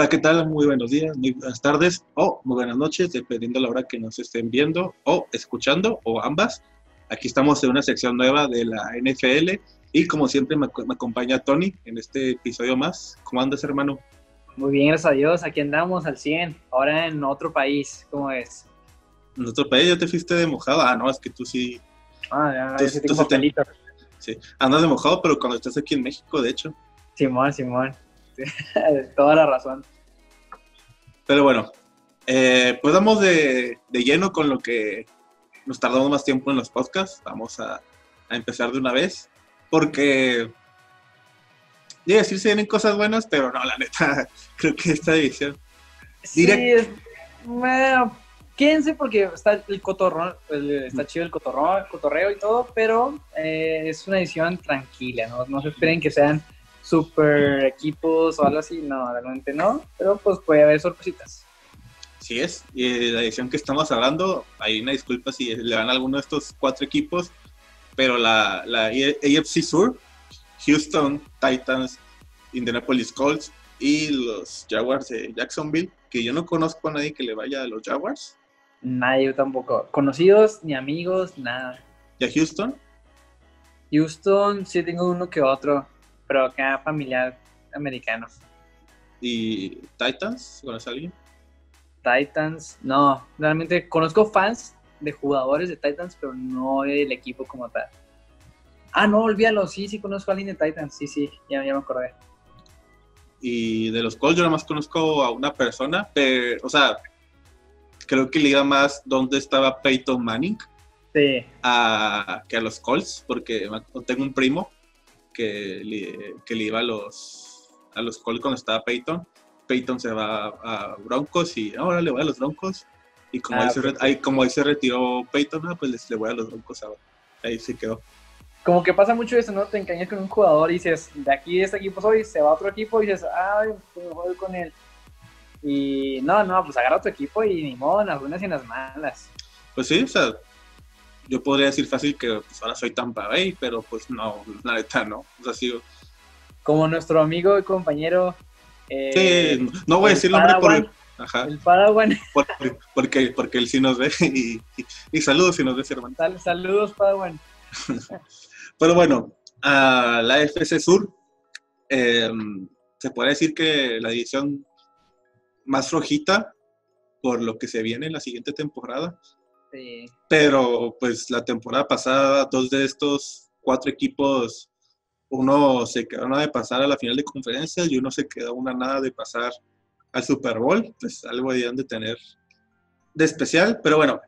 Hola, ¿qué tal? Muy buenos días, muy buenas tardes o muy buenas noches, dependiendo de la hora que nos estén viendo o escuchando o ambas. Aquí estamos en una sección nueva de la NFL y como siempre me, me acompaña Tony en este episodio más. ¿Cómo andas, hermano? Muy bien, gracias a Dios. Aquí andamos al 100, ahora en otro país. ¿Cómo es? En otro país ya te fuiste de mojado. Ah, no, es que tú sí. Ah, ya, Tú- yo sí tú tengo sí te- sí. Andas de mojado, pero cuando estás aquí en México, de hecho. Simón, Simón. Toda la razón. Pero bueno, eh, pues vamos de, de lleno con lo que nos tardamos más tiempo en los podcasts. Vamos a, a empezar de una vez, porque, ya decir, se vienen cosas buenas, pero no, la neta, creo que esta división. Sí, Direct- es- bueno, quédense porque está el cotorrón, está chido el cotorrón, el cotorreo y todo, pero eh, es una edición tranquila, ¿no? No se esperen que sean super equipos o algo así, no, realmente no, pero pues puede haber sorpresitas. Sí es, y la edición que estamos hablando, hay una disculpa si le van a alguno de estos cuatro equipos, pero la, la AFC Sur, Houston Titans, Indianapolis Colts y los Jaguars de Jacksonville, que yo no conozco a nadie que le vaya a los Jaguars, Nadie yo tampoco. Conocidos, ni amigos, nada. y a Houston, Houston sí tengo uno que otro, pero acá familiar americano. y Titans, ¿conoces a alguien? Titans, no, realmente conozco fans de jugadores de Titans, pero no del equipo como tal. Ah, no, olvídalo, sí, sí conozco a alguien de Titans, sí, sí, ya, ya me acordé. Y de los Colts yo nada más conozco a una persona, pero, o sea, creo que le iba más dónde estaba Peyton Manning Sí, a, que a los Colts, porque tengo un primo que le, que le iba a los, a los Colts cuando estaba Peyton. Peyton se va a Broncos y ahora le voy a los Broncos. Y como, Ah, ahí, se, re- ok. ahí- como ahí se retiró Peyton, ah, pues les- le voy a los Broncos ahora. Ahí se quedó. como que pasa mucho eso, ¿no? Te engañas con un jugador y dices, de aquí de este equipo soy, se va a otro equipo y dices, ay, pues me voy con él. Y no, no, pues agarra tu equipo y ni modo, en las buenas y en las malas. Pues sí, o sea, yo podría decir fácil que pues, ahora soy Tampa Bay, pero pues no, la neta no. O sea, sí, Como nuestro amigo y compañero. eh, sí, no voy a decir el nombre por, ajá, El Padawan. por- porque, porque él sí nos ve y, y, y saludos si nos ves, hermano. Sal- saludos, Padawan. Pero bueno, a la FC Sur, eh, se puede decir que la división más flojita por lo que se viene en la siguiente temporada. Sí. Pero pues la temporada pasada, dos de estos cuatro equipos, uno se quedó nada de pasar a la final de conferencias y uno se quedó una nada de pasar al Super Bowl. Pues algo debían de tener de especial. Pero bueno,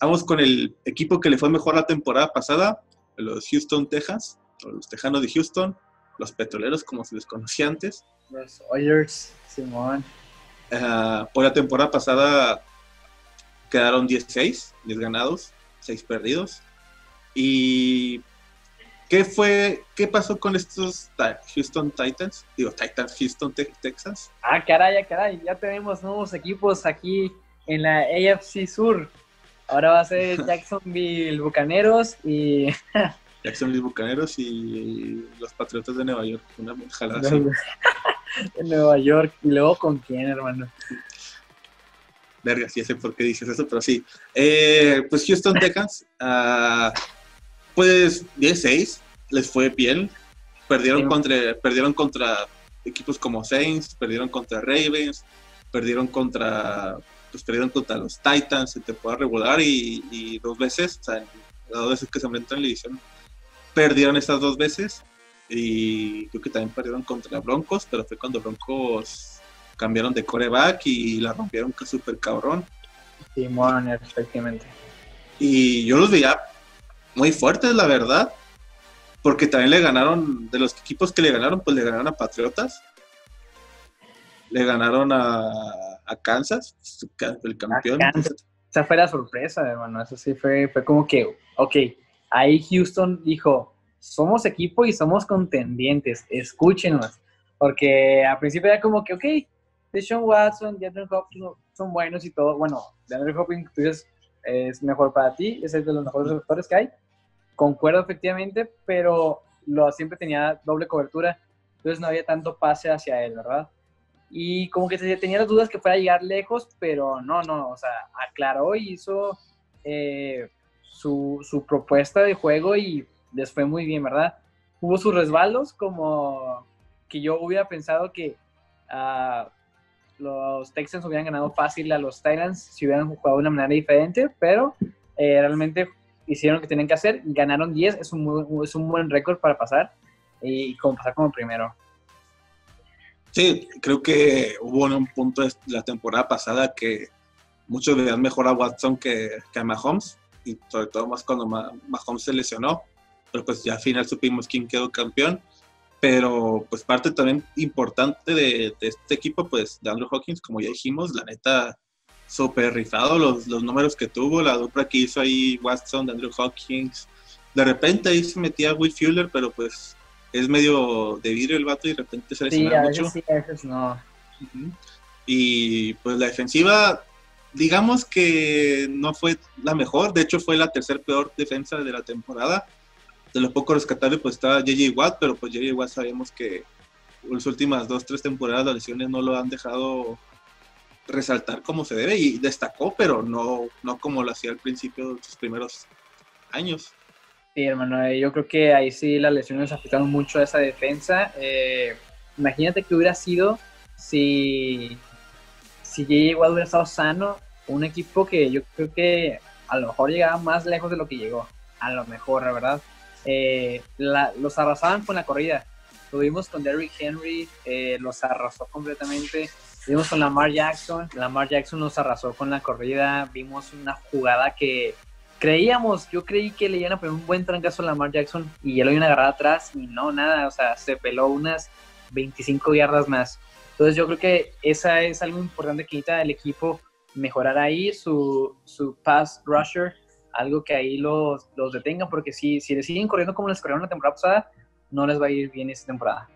vamos con el equipo que le fue mejor la temporada pasada, los Houston Texans, o los Tejanos de Houston, los Petroleros como se les conocía antes. Los Oilers, Simón. Ah, por la temporada pasada quedaron 16, 10 ganados, 6 perdidos. ¿Y qué fue, qué pasó con estos Houston Titans? Digo, Titans, Houston Te- Texans. Ah, caray, ah, caray, ya tenemos nuevos equipos aquí en la AFC Sur. Ahora va a ser Jacksonville Bucaneros y Jacksonville Bucaneros y los Patriotas de Nueva York. Una jalada así. en Nueva York. Y luego con quién, hermano. Verga, sí sé por qué dices eso, pero sí. Eh, pues Houston Texans, ah, pues 16, les fue bien. Perdieron, Sí. contra, perdieron contra equipos como Saints, perdieron contra Ravens, perdieron contra, pues perdieron contra los Titans en temporada regular y, y dos veces, o sea, las dos veces que se enfrentan en la división, perdieron estas dos veces y creo que también perdieron contra Broncos, pero fue cuando Broncos cambiaron de coreback y la rompieron que súper cabrón. Simón, efectivamente. Y yo los veía muy fuertes, la verdad. Porque también le ganaron, de los equipos que le ganaron, pues le ganaron a Patriotas. Le ganaron a, a Kansas, el campeón. Kansas. Esa fue la sorpresa, hermano. Eso sí fue, fue como que, ok, ahí Houston dijo, somos equipo y somos contendientes, escúchenos. Porque al principio era como que, ok, Deshaun Watson, DeAndre Hopkins son buenos y todo. Bueno, DeAndre Hopkins tú dices, es mejor para ti, es el de los mejores receptores que hay. Concuerdo efectivamente, pero lo, siempre tenía doble cobertura, entonces no había tanto pase hacia él, ¿verdad? y como que tenía las dudas que fuera a llegar lejos, pero no, no, o sea, aclaró y hizo eh, su, su, propuesta de juego y les fue muy bien, ¿verdad? Hubo sus resbalos como que yo hubiera pensado que uh, los Texans hubieran ganado fácil a los Titans si hubieran jugado de una manera diferente, pero eh, realmente hicieron lo que tenían que hacer, ganaron 10, es un, es un buen récord para pasar y como pasar como primero. Sí, creo que hubo un punto de la temporada pasada que muchos veían mejor a Watson que, que a Mahomes, y sobre todo más cuando Mahomes se lesionó, pero pues ya al final supimos quién quedó campeón. Pero pues parte también importante de, este equipo, pues de Andrew Hawkins, como ya dijimos, la neta, súper rifado los, los números que tuvo, la dupla que hizo ahí Watson de Andrew Hawkins. De repente ahí se metía Will Fuller, pero pues es medio de vidrio el vato y de repente se lesiona sí, mucho. Sí, a veces no. Y pues la defensiva, digamos que no fue la mejor, de hecho fue la tercer peor defensa de la temporada. De lo poco rescatable pues estaba JJ Watt, pero pues JJ Watt sabemos que las últimas dos, tres temporadas las lesiones no lo han dejado resaltar como se debe y destacó, pero no, no como lo hacía al principio de sus primeros años. Sí, hermano, eh, yo creo que ahí sí las lesiones afectaron mucho a esa defensa. Eh, imagínate que hubiera sido si, si J.J. Watt hubiera estado sano, un equipo que yo creo que a lo mejor llegaba más lejos de lo que llegó. A lo mejor, la verdad. Eh, los arrasaban con la corrida. Tuvimos con Derrick Henry, los arrasó completamente. Vimos con Lamar Jackson, Lamar Jackson nos arrasó con la corrida. Vimos una jugada que creíamos, yo creí que le iban a poner un buen trancazo a Lamar Jackson y ya lo iban a atrás y no, nada, o sea, se peló unas 25 yardas más. Entonces yo creo que esa es algo importante que necesita el equipo mejorar ahí su, su pass rusher, algo que ahí los, los detenga, porque si, si le siguen corriendo como les corrieron la temporada pasada, no les va a ir bien esta temporada.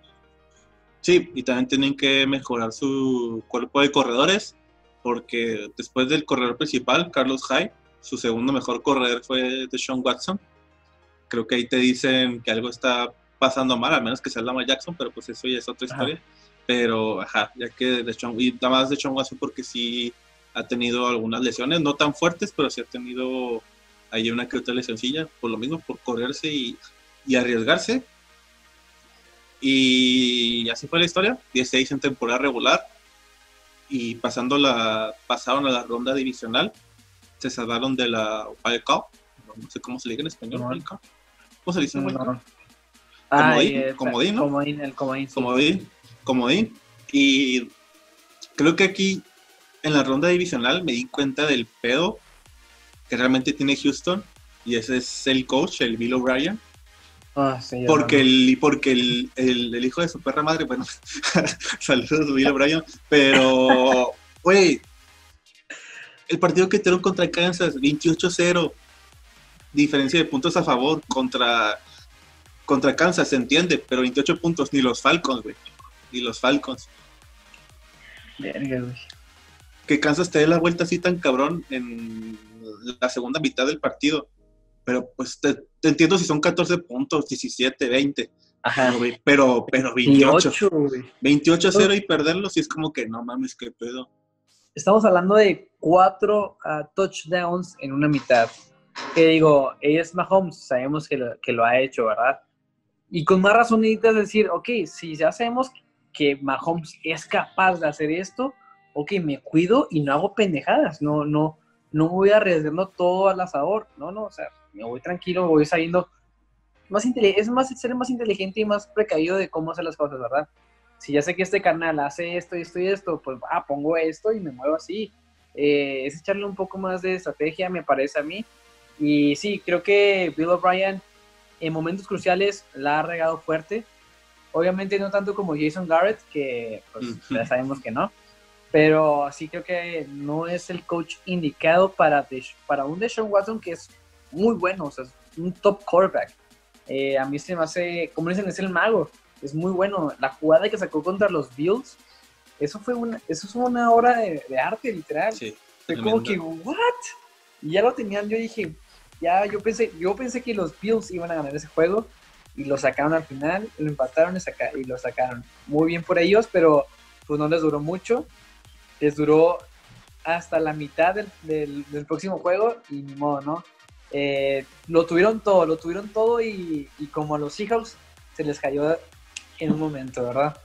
Sí, y también tienen que mejorar su cuerpo de corredores, porque después del corredor principal, Carlos Hyde, su segundo mejor corredor fue de Sean Watson. Creo que ahí te dicen que algo está pasando mal, al menos que sea Lamar Jackson, pero pues eso ya es otra historia. Pero, ajá, ya que de Sean, y nada más de Sean Watson porque sí ha tenido algunas lesiones, no tan fuertes, pero sí ha tenido ahí una que otra lesioncilla, por lo mismo, por correrse y, y arriesgarse. Y así fue la historia, 16 en temporada regular y pasando la, pasaron a la ronda divisional se salvaron de la Wild Cup. No sé cómo se dice en español. ¿Cómo se dice en no. Comodín, comodín, ¿no? Comodín, el comodín. Comodín, comodín. Y creo que aquí en la ronda divisional me di cuenta del pedo que realmente tiene Houston y ese es el coach, el Bill O'Brien. Ah, sí, porque el, porque el, el, el, hijo de su perra madre, bueno, saludos Bill O'Brien, pero, güey, el partido que tuvieron contra Kansas, 28-0, diferencia de puntos a favor contra, contra Kansas, se entiende, pero 28 puntos, ni los Falcons, güey, ni los Falcons. Verga, güey. Que Kansas te dé la vuelta así tan cabrón en la segunda mitad del partido. Pero pues te, entiendo si son 14 puntos, 17, 20. Ajá. Pero, pero, 28. 28-0 y perderlos y es como que no mames, qué pedo. Estamos hablando de cuatro ah, touchdowns en una mitad. Que digo, ella es Mahomes, sabemos que lo, que lo ha hecho, ¿verdad? Y con más razón necesitas decir, ok, si ya sabemos que Mahomes es capaz de hacer esto, ok, me cuido y no hago pendejadas, no, no, no voy arriesgando todo al asador, no, no, o sea, me voy tranquilo, voy saliendo más es más ser más inteligente y más precavido de cómo hacer las cosas, ¿verdad? si ya sé que este canal hace esto y esto y esto, pues ah, pongo esto y me muevo así. Eh, es echarle un poco más de estrategia, me parece a mí. Y sí, creo que Bill O'Brien en momentos cruciales la ha regado fuerte. Obviamente no tanto como Jason Garrett, que pues, ya sabemos que no. Pero sí creo que no es el coach indicado para, para un Deshaun Watson que es muy bueno, o sea, es un top quarterback. Eh, a mí se me hace, como dicen, es el mago es muy bueno. La jugada que sacó contra los Bills, eso fue una, eso es una obra de, arte, literal. Sí, fue como que, ¿what? Y ya lo tenían, yo dije, ya, yo pensé, yo pensé que los Bills iban a ganar ese juego y lo sacaron al final, lo empataron y, y lo sacaron. Muy bien por ellos, pero pues no les duró mucho. Les duró hasta la mitad del, próximo juego y ni modo, ¿no? Eh, lo tuvieron todo, lo tuvieron todo y, como a los Seahawks se les cayó en un momento, ¿verdad?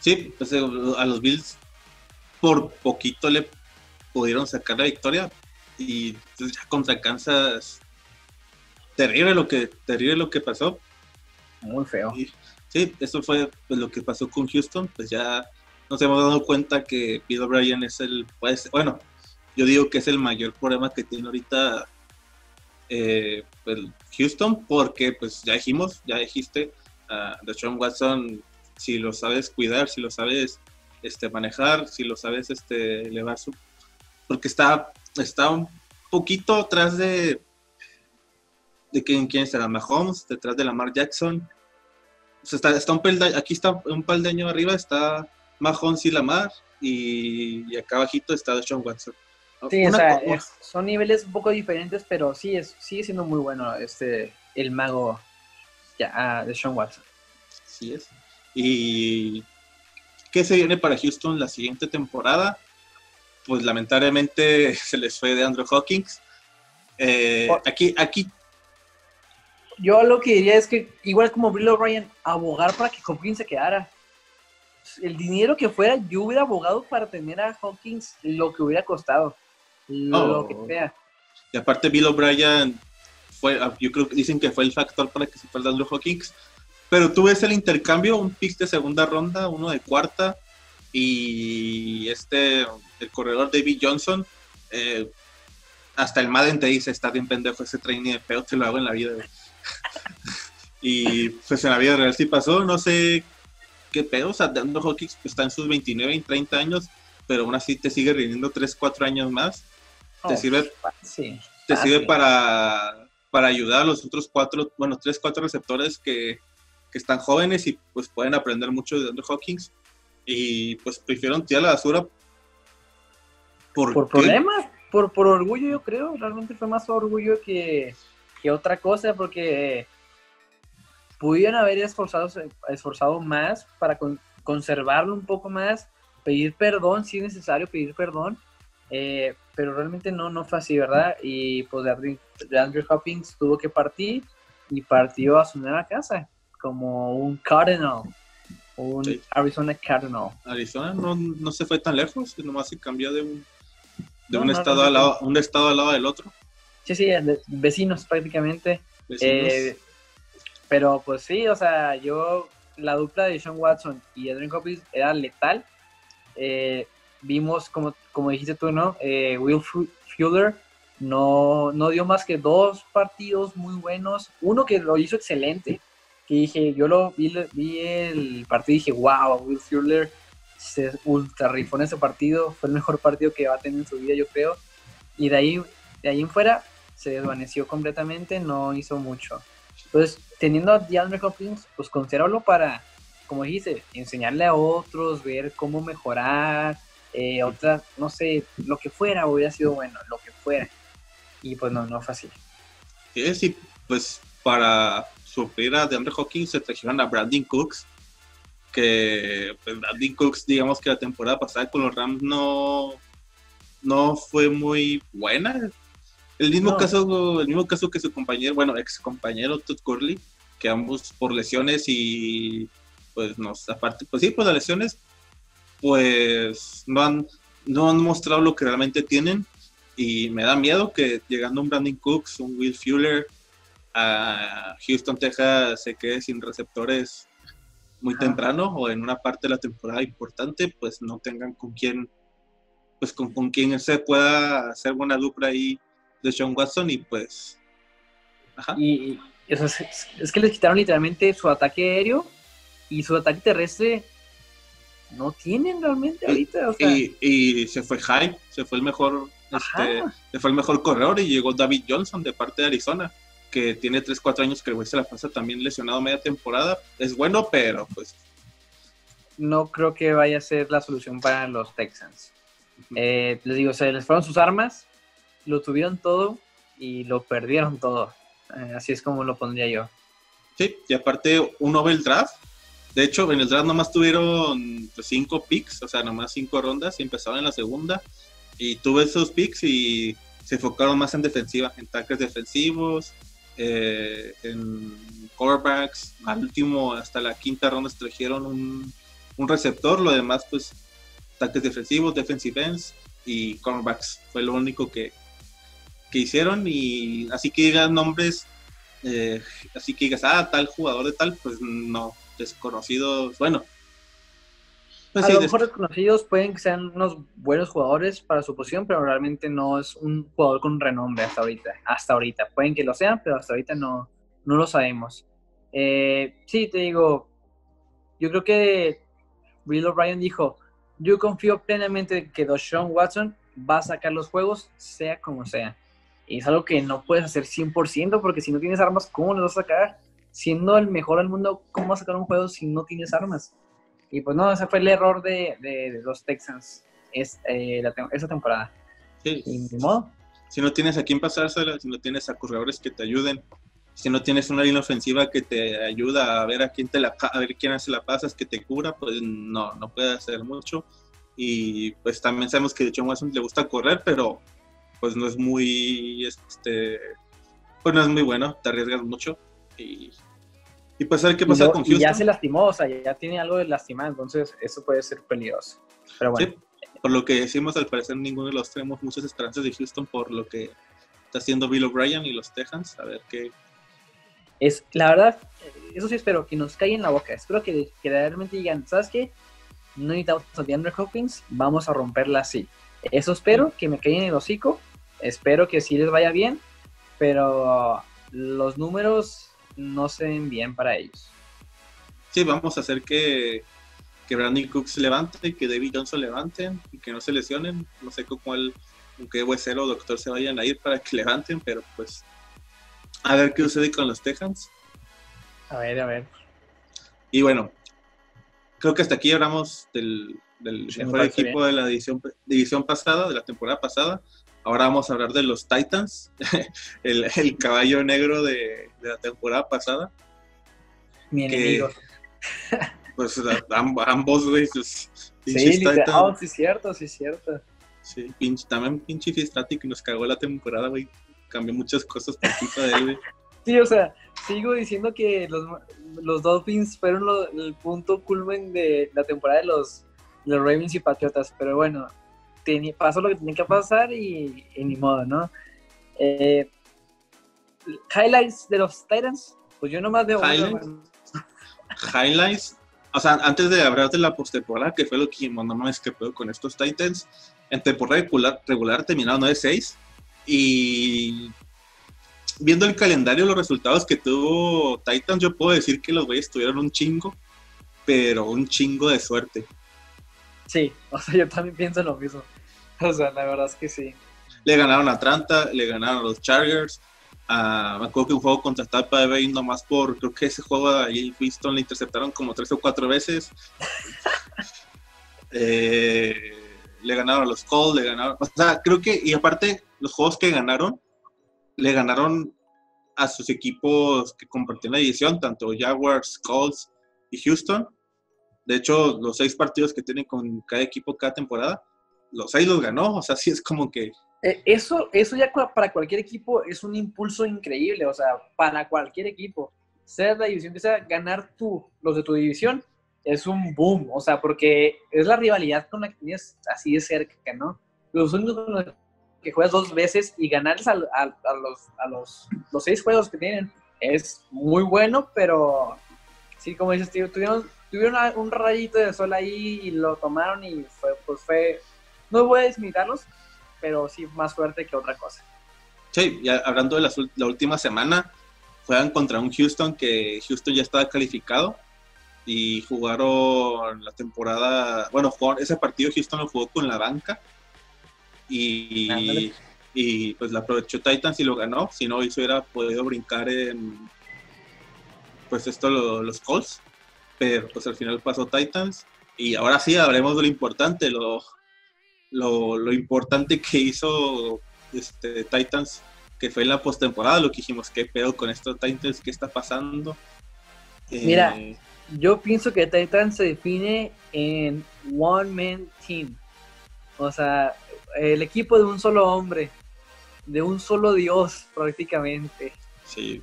Sí, pues eh, a los Bills por poquito le pudieron sacar la victoria y pues, ya contra Kansas terrible lo que terrible lo que pasó muy feo sí eso fue pues, lo que pasó con Houston pues ya nos hemos dado cuenta que Bill O'Brien es el pues, bueno yo digo que es el mayor problema que tiene ahorita eh, pues, Houston porque pues ya dijimos ya dijiste uh, Sean Watson si lo sabes cuidar si lo sabes este manejar si lo sabes este elevar su porque está está un poquito atrás de de quién, quién será Mahomes, detrás de Lamar Jackson. está, está un aquí está un peldaño arriba, está Mahomes y Lamar, y, acá abajito está Sean Watson. Sí, o sea, son niveles un poco diferentes, pero sí es, sigue siendo muy bueno este el mago ya, de Sean Watson. Sí es. ¿Y qué se viene para Houston la siguiente temporada? Pues lamentablemente se les fue de Andrew Hawkins. Eh, aquí, aquí yo lo que diría es que, igual como Bill O'Brien, abogar para que Hopkins se quedara. El dinero que fuera, yo hubiera abogado para tener a Hawkins lo que hubiera costado. Lo oh. que sea. Y aparte, Bill O'Brien fue, ah, yo creo que dicen que fue el factor para que se fuera Andrew Hawkins. Pero tú ves el intercambio, un pick de segunda ronda, uno de cuarta, y este, el corredor David Johnson, eh, hasta el Madden te dice, está bien pendejo ese training de feo, te lo hago en la vida y pues en la vida real sí pasó, no sé qué pedo, o sea, Dando Hawkins está en sus 29 y 30 años, pero aún así te sigue rindiendo 3, 4 años más. te oh, sirve, te sirve para, para ayudar a los otros cuatro, bueno, 3, 4 receptores que, que están jóvenes y pues pueden aprender mucho de Andrew Hawkins. Y pues prefiero tirar la basura. ¿Por, problemas? Por, por orgullo, yo creo. Realmente fue más orgullo que, que otra cosa, porque pudieron haber esforzado, esforzado más para conservarlo un poco más, pedir perdón si es necesario pedir perdón, eh, pero realmente no, no fue así, ¿verdad? Y pues de Andrew Hopkins tuvo que partir y partió a su nueva casa como un Cardinal, un Arizona Cardinal. Arizona no, no, se fue tan lejos, nomás se cambió de un, de un, estado al lado, un estado al lado del otro. Sí, sí, vecinos prácticamente. Eh, pero pues sí, o sea, yo, la dupla de Sean Watson y Adrian Hopkins era letal. Eh, vimos, como, como dijiste tú, ¿no? Eh, Will Fuller no, no dio más que dos partidos muy buenos. Uno que lo hizo excelente, que dije, yo lo vi, vi el partido y dije, wow, Will Fuller se ultra rifó en ese partido. Fue el mejor partido que va a tener en su vida, yo creo. Y de ahí, de ahí en fuera, se desvaneció completamente, no hizo mucho. Entonces, teniendo a DeAndre Hopkins, pues consérvalo para, como dijiste, enseñarle a otros, ver cómo mejorar, eh, otras, no sé, lo que fuera hubiera sido bueno, lo que fuera. Y pues no, no fue así. Sí, pues para sufrir a DeAndre Hopkins se trajeron a Brandon Cooks, que pues, Brandon Cooks, digamos que la temporada pasada con los Rams no, no fue muy buena, el mismo caso, el mismo caso que su compañero, bueno, ex compañero Todd Curley, que ambos por lesiones y pues nos aparte, pues sí, pues las lesiones, pues no han, no han mostrado lo que realmente tienen y me da miedo que llegando un Brandon Cooks, un Will Fuller a Houston, Texas, se quede sin receptores muy temprano o en una parte de la temporada importante, pues no tengan con quién, pues con, con quién se pueda hacer buena dupla ahí de Sean Watson y pues... Y, es, que les quitaron literalmente su ataque aéreo y su ataque terrestre no tienen realmente ahorita. y, se fue Hype, se fue el mejor, este, se fue el mejor corredor y llegó David Johnson de parte de Arizona, que tiene 3, 4 años que el güey se la pasa también lesionado media temporada. Es bueno, pero pues... No creo que vaya a ser la solución para los Texans. Eh, les digo, se les fueron sus armas, lo tuvieron todo y lo perdieron todo. Eh, así es como lo pondría yo. Sí, y aparte un Nobel Draft De hecho, en el draft nomás tuvieron cinco picks, o sea, nomás cinco rondas y empezaron en la segunda. Y tuve esos picks y se enfocaron más en defensiva, en tackles defensivos, eh, en quarterbacks. Al último, hasta la quinta ronda, trajeron un, un receptor. Lo demás, pues, tackles defensivos, defensive ends y cornerbacks. Fue lo único que, que hicieron. Y así que digan nombres, eh, así que digas, ah, tal jugador de tal, pues no desconocidos, bueno. Pues a lo mejor desconocidos pueden que sean unos buenos jugadores para su posición, pero realmente no es un jugador con renombre hasta ahorita. Hasta ahorita. Pueden que lo sean, pero hasta ahorita no, no lo sabemos. Eh, sí, te digo, yo creo que Bill O'Brien dijo, yo confío plenamente que Deshaun Watson va a sacar los juegos, sea como sea. Es algo que no puedes hacer 100% porque si no tienes armas, ¿cómo los vas a sacar? siendo el mejor del mundo, ¿cómo vas a sacar un juego si no tienes armas? Y pues no, ese fue el error de, de, los Texans es, eh, esa temporada. Sí. Y modo. Si no tienes a quién pasársela, si no tienes a corredores que te ayuden, si no tienes una línea ofensiva que te ayuda a ver a quién te la a ver quién hace la pasas, que te cura, pues no, no puede hacer mucho. Y pues también sabemos que de John Watson le gusta correr, pero pues no es muy este pues no es muy bueno, te arriesgas mucho y y pues a ver qué pasa con Houston. Y ya se lastimó, o sea, ya tiene algo de lastimar, entonces eso puede ser peligroso. Pero bueno. por lo que decimos, al parecer ninguno de los tenemos muchas esperanzas de Houston por lo que está haciendo Bill O'Brien y los Texans. A ver qué. Es, la verdad, eso sí espero, que nos caiga en la boca. Espero que, que realmente digan, ¿sabes qué? No necesitamos a DeAndre Hopkins, vamos a romperla así. Eso espero, que me caigan en el hocico. Espero que sí les vaya bien, pero los números no se ven bien para ellos. Sí, vamos a hacer que, que Brandon Cook se levante, que David Johnson levanten y que no se lesionen. No sé con cuál, con qué huesero o doctor se vayan a ir para que levanten, pero pues a ver qué sucede con los Texans. A ver, a ver. Y bueno, creo que hasta aquí hablamos del, del mejor equipo de la división, división pasada, de la temporada pasada. Ahora vamos a hablar de los Titans, el, caballo negro de, la temporada pasada. Mi enemigo. Pues ambos, güey. Pues, sí, oh, sí, cierto, sí, cierto. Sí, también pinche Fistrati que nos cagó la temporada, güey. Cambió muchas cosas por culpa de él, güey. Sí, o sea, sigo diciendo que los, los Dolphins fueron el punto culmen de la temporada de los, los Ravens y Patriotas, pero bueno, pasó lo que tenía que pasar y, ni modo, ¿no? Eh, highlights de los Titans, pues yo nomás veo highlights. highlights. O sea, antes de hablar de la postemporada, que fue lo que no es que con estos Titans, en temporada regular, regular terminaron 9-6 y viendo el calendario, los resultados que tuvo Titans, yo puedo decir que los güeyes tuvieron un chingo, pero un chingo de suerte. Sí, o sea, yo también pienso lo mismo. O sea, la verdad es que sí. Le ganaron a Atlanta, le ganaron a los Chargers. Uh, me acuerdo que un juego contra Tampa Bay nomás por, creo que ese juego ahí Winston le interceptaron como tres o cuatro veces. Eh, le ganaron a los Colts, le ganaron, o sea, creo que, y aparte, los juegos que ganaron, le ganaron a sus equipos que compartían la división, tanto Jaguars, Colts y Houston. De hecho, los seis partidos que tienen con cada equipo cada temporada, los seis los ganó. O sea, sí es como que. Eh, eso, eso ya para cualquier equipo es un impulso increíble. O sea, para cualquier equipo, sea la división que sea, ganar tú, los de tu división, es un boom. O sea, porque es la rivalidad con la que tienes así de cerca, ¿no? Los únicos que juegas dos veces y ganarles a, los, a los, los seis juegos que tienen es muy bueno, pero sí, como dices, tío, tuvieron un rayito de sol ahí y lo tomaron y fue, pues fue, no voy a desmilitarlos, pero sí más fuerte que otra cosa. Sí, ya hablando de la, última semana, juegan contra un Houston que Houston ya estaba calificado y jugaron la temporada, bueno, ese partido Houston lo jugó con la banca y, y pues la aprovechó Titans y lo ganó, si no hubiera podido brincar en pues esto los Colts pero pues al final pasó Titans y ahora sí hablemos de lo importante, lo, lo, importante que hizo este, Titans, que fue en la postemporada, lo que dijimos, qué pedo con estos Titans, qué está pasando. Mira, eh, yo pienso que Titans se define en One Man Team. O sea, el equipo de un solo hombre, de un solo Dios prácticamente. Sí.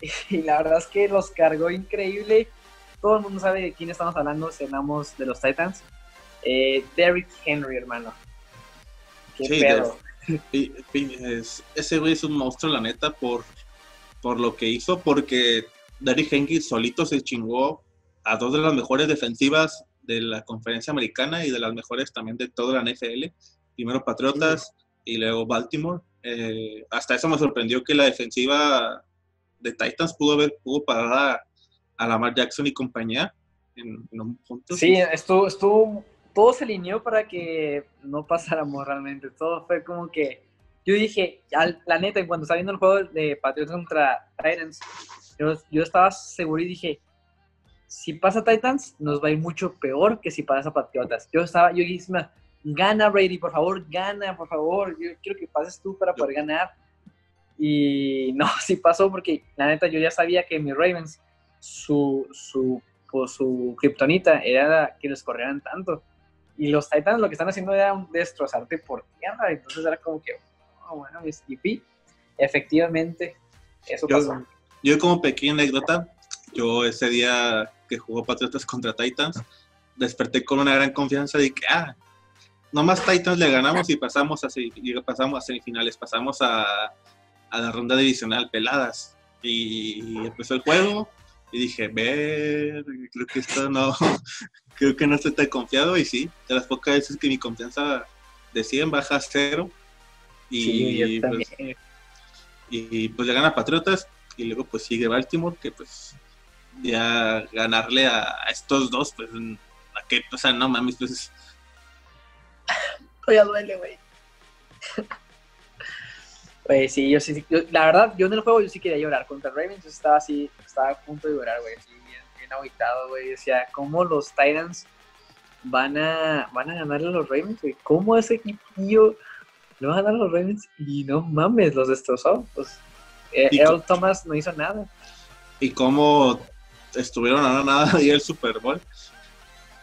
Y la verdad es que los cargó increíble. Todo el mundo sabe de quién estamos hablando si hablamos de los Titans. Eh, Derrick Henry, hermano. Qué Sí, pedo. Es- ese güey es un monstruo, la neta, por, por lo que hizo, porque Derrick Henry solito se chingó a dos de las mejores defensivas de la conferencia americana y de las mejores también de toda la NFL. Primero Patriotas y luego Baltimore. Eh, hasta eso me sorprendió que la defensiva de Titans pudo haber pudo parar a, Lamar Jackson y compañía en, en un punto. Sí, estuvo, estuvo, todo se alineó para que no pasáramos realmente. Todo fue como que, yo dije, al- la neta, cuando estaba viendo el juego de Patriots contra Titans, yo, yo estaba seguro y dije, si pasa Titans, nos va a ir mucho peor que si pasa Patriotas. Yo estaba, yo dije, gana Brady, por favor, gana, por favor, yo quiero que pases tú para poder ganar. Y no, sí pasó porque la neta yo ya sabía que mis Ravens, su, su, pues, su kriptonita era que les corrieran tanto. Y los Titans lo que están haciendo era un destrozarte por tierra. Entonces era como que, oh, bueno, mis y efectivamente, eso Yo- pasó. Yo como pequeña anécdota, yo ese día que jugó Patriotas contra Titans, desperté con una gran confianza de que, ah, nomás Titans le ganamos y pasamos a, y pasamos a semifinales, pasamos a, a la ronda divisional peladas. Y empezó el juego y dije, ver, creo que esto no, creo que no estoy tan confiado y sí, de las pocas veces que mi confianza de 100 baja a cero. Y, sí, yo pues, y pues le gana Patriotas y luego pues sigue Baltimore que pues ya ganarle a, a estos dos pues a que o sea no mames pues Todavía duele, güey. Pues sí, yo sí, yo- la verdad, yo en el juego yo sí quería llorar contra Ravens, yo estaba así, estaba a punto de llorar, güey, así bien, bien aguitado, güey, decía, ¿cómo los Titans van a, van a ganarle a los Ravens, güey? ¿Cómo ese equipillo le va a ganar a los Ravens? Y no mames, los destrozó, pues, eh, Earl Thomas no hizo nada. y cómo estuvieron a nada y el Super Bowl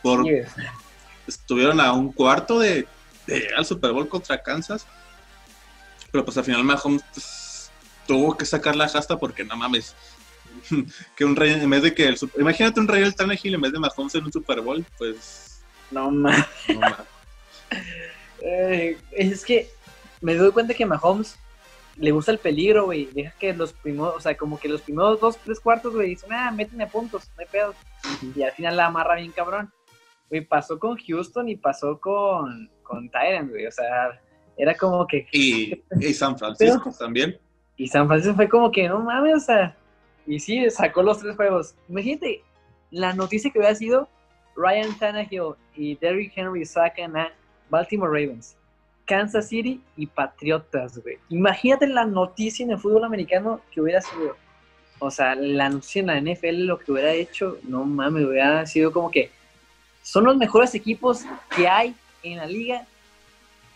por estuvieron a un cuarto de, al Super Bowl contra Kansas pero pues al final Mahomes pues, tuvo que sacar la jasta porque no mames que un rey en vez de que el Super- imagínate un rey del Tannehill en vez de Mahomes en un Super Bowl pues no mames. no mames. Eh, es que me doy cuenta que Mahomes le gusta el peligro, güey. Deja que los primeros, o sea, como que los primeros dos, tres cuartos, güey, dicen, ah, méteme puntos, no hay pedo. Y al final la amarra bien cabrón. Güey, pasó con Houston y pasó con, con Tyrant, güey. O sea, era como que. y, y San Francisco también Y San Francisco fue como que, no mames, o sea. Y sí, sacó los tres juegos. Imagínate, la noticia que hubiera sido Ryan Tannehill y Derrick Henry sacan a Baltimore Ravens, Kansas City y Patriotas, güey. Imagínate la noticia en el fútbol americano que hubiera sido. O sea, la noticia en la NFL, lo que hubiera hecho, no mames, hubiera sido como que son los mejores equipos que hay en la liga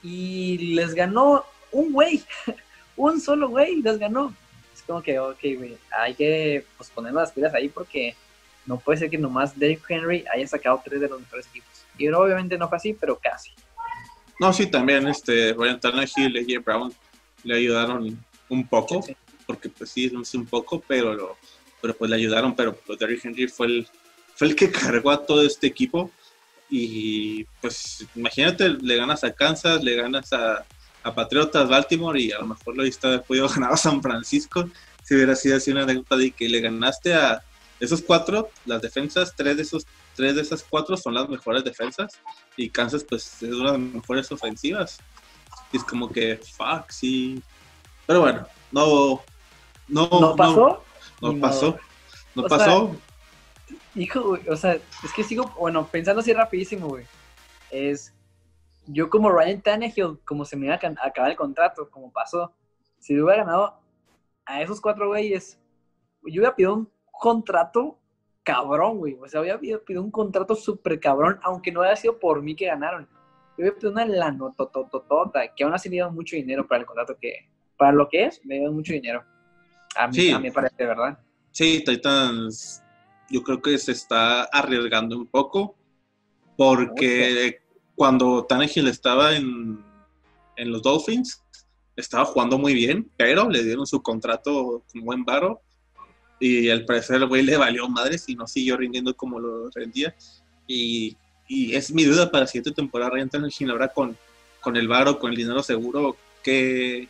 y les ganó un güey, un solo güey les ganó. Es como que, ok, güey, hay que pues, poner las pilas ahí porque no puede ser que nomás Derrick Henry haya sacado tres de los mejores equipos. Y obviamente no fue así, pero casi. No, sí, también este, Ryan Tannehill y AJ Brown le ayudaron un poco, Sí. porque pues sí, no sé un poco, pero, pero pues le ayudaron, pero pues, Derrick Henry fue el, fue el que cargó a todo este equipo y pues imagínate, le ganas a Kansas, le ganas a, a Patriotas, Baltimore y a lo mejor lo haber podido ganar a San Francisco si hubiera sido así una anécdota de que le ganaste a esos cuatro, las defensas, tres de esos tres de esas cuatro son las mejores defensas y Kansas pues es una de las mejores ofensivas. Y es como que, fuck, sí. Pero bueno, no, no, ¿No pasó? No, pasó, no sea, pasó. Hijo, güey, o sea, es que sigo, bueno, pensando así rapidísimo, güey. Es, yo como Ryan Tannehill, como se me iba a acabar el contrato, como pasó, si yo hubiera ganado a esos cuatro güeyes, yo hubiera pedido un contrato cabrón, güey. O sea, hubiera pedido, un contrato súper cabrón, aunque no haya sido por mí que ganaron. Yo hubiera pedido una lanotototota, que aún así me dieron mucho dinero para el contrato que, para lo que es, me dieron mucho dinero. A mí, Sí. a mí me parece, ¿verdad? Sí, Titans yo creo que se está arriesgando un poco porque cuando Tannehill estaba en, en los Dolphins, estaba jugando muy bien, pero le dieron su contrato con buen varo y al parecer el güey le valió madres y no siguió rindiendo como lo rendía. Y, y es mi duda para la siguiente temporada, Ryan Tannehill ahora con, con el varo, con el dinero seguro, ¿qué,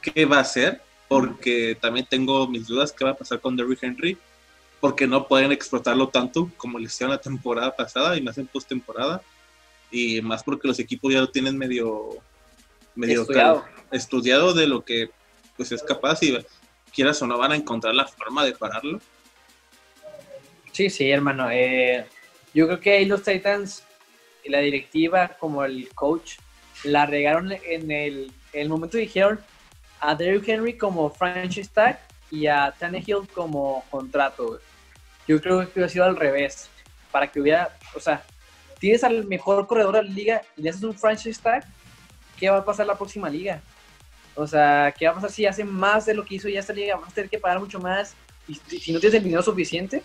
qué va a hacer? Porque también tengo mis dudas qué va a pasar con Derrick Henry, porque no pueden explotarlo tanto como le hicieron la temporada pasada y más en postemporada. Y más porque los equipos ya lo tienen medio medio estudiado. estudiado de lo que pues es capaz y quieras o no van a encontrar la forma de pararlo. Sí, sí, hermano. Eh, yo creo que ahí los Titans, la directiva como el coach, la regaron en el, en el momento dijeron a Derrick Henry como franchise tag y a Tannehill como contrato. Yo creo que hubiera sido al revés. Para que hubiera, o sea, tienes al mejor corredor de la liga y le haces un franchise tag ¿qué va a pasar la próxima liga? O sea, ¿qué va a pasar si hace más de lo que hizo ya esta liga? Vas a tener que pagar mucho más. Y si no tienes el dinero suficiente,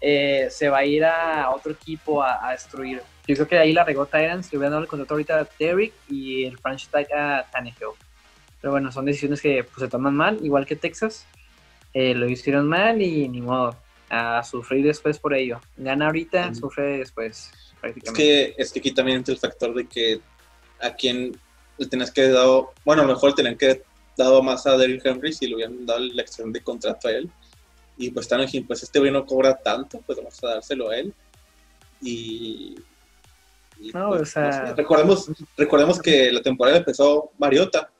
eh, se va a ir a otro equipo a, destruir. Yo creo que ahí la regó Tyrants, que hubieran dado el contrato ahorita a Derrick y el franchise tag a Tannehill. Pero bueno, son decisiones que pues, se toman mal, igual que Texas. Eh, lo hicieron mal y ni modo. A sufrir después por ello. Gana ahorita, sufre después, prácticamente. Es que, es que aquí también entra el factor de que a quien le tenías que dado, bueno, a lo mejor tenían que dado más a Derrick Henry si le hubieran dado la extensión de contrato a él. Y pues están en pues este güey no cobra tanto, pues vamos a dárselo a él. Y. no, pues, o sea. recordemos, recordemos que la temporada empezó Mariota.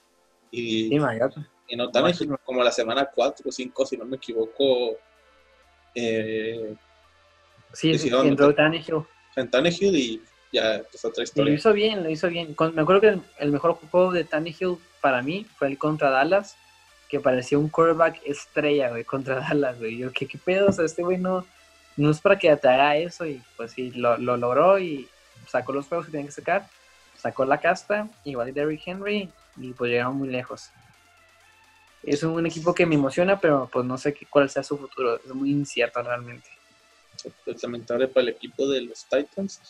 Y, sí, Mariota. Y no tan como la semana 4 o 5, si no me equivoco. Eh, sí, entró Tannehill. En Tannehill y ya es otra historia. lo hizo bien, lo hizo bien. me acuerdo que el, mejor juego de Tannehill para mí fue el contra Dallas, que parecía un quarterback estrella, güey, contra Dallas, güey. Yo, ¿qué, qué pedo? O sea, este güey no, es para que te haga eso y pues sí, lo, logró y sacó los juegos que tenía que sacar, sacó la casta, igual de Derrick Henry y pues llegaron muy lejos. Es un equipo que me emociona, pero pues no sé qué, cuál sea su futuro. Es muy incierto realmente. Es lamentable para el equipo de los Titans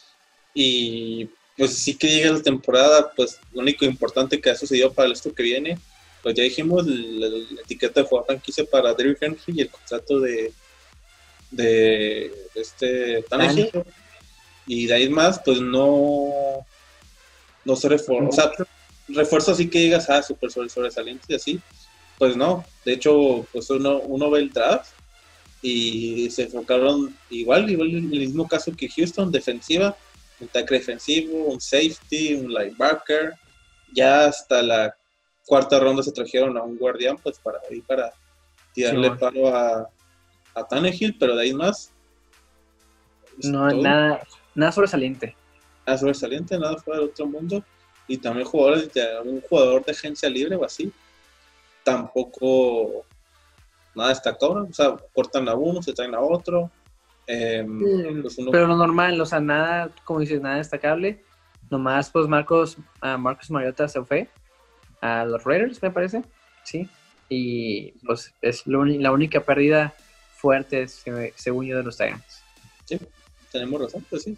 y pues sí que llega la temporada, pues lo único importante que ha sucedido para esto que viene, pues ya dijimos la, etiqueta de jugador franquicia para Derrick Henry y el contrato de, de, este Tannehill. Y de ahí más, pues no, no se reforma. O sea, refuerzo así que llegas a super sobresaliente y así, pues no. De hecho, pues uno, uno ve el draft y se enfocaron igual, igual en el mismo caso que Houston, defensiva un tackle defensivo, un safety, un linebacker. Ya hasta la cuarta ronda se trajeron a un guardián, pues para ahí para tirarle palo a, a Tannehill, pero de ahí más. No, nada, nada sobresaliente. Nada sobresaliente, nada fuera del otro mundo. Y también jugadores de un jugador de agencia libre o así. Tampoco nada destacado. O sea, cortan a uno, se traen a otro. Em, pues pero lo normal, o sea, nada, como dices, nada destacable. Nomás, pues Marcos, Marcos Mariota se fue a los Raiders, me parece. Sí. Y pues es la única pérdida fuerte, según yo, de los Titans. Sí, tenemos razón, pues sí.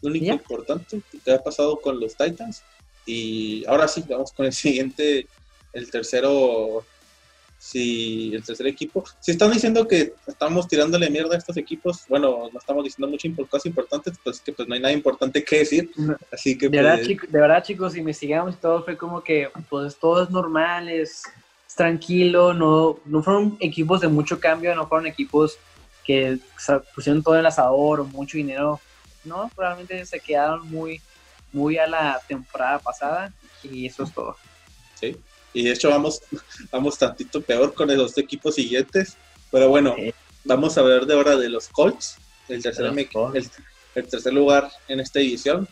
Lo único importante que ha pasado con los Titans. Y ahora sí, vamos con el siguiente, el tercero si el tercer equipo, si están diciendo que estamos tirándole mierda a estos equipos, bueno, no estamos diciendo muchas cosas importantes, pues que pues no hay nada importante que decir, así que... De, verdad, pues, chicos, de verdad, chicos, investigamos y todo fue como que, pues todo es normal, es, tranquilo, no, no fueron equipos de mucho cambio, no fueron equipos que pusieron todo el asador o mucho dinero, no, realmente se quedaron muy, muy a la temporada pasada y eso es todo. Sí, y de hecho vamos, vamos tantito peor con los dos equipos siguientes. Pero bueno, vamos a ver de ahora de los Colts, el tercer, el, tercer lugar en esta edición.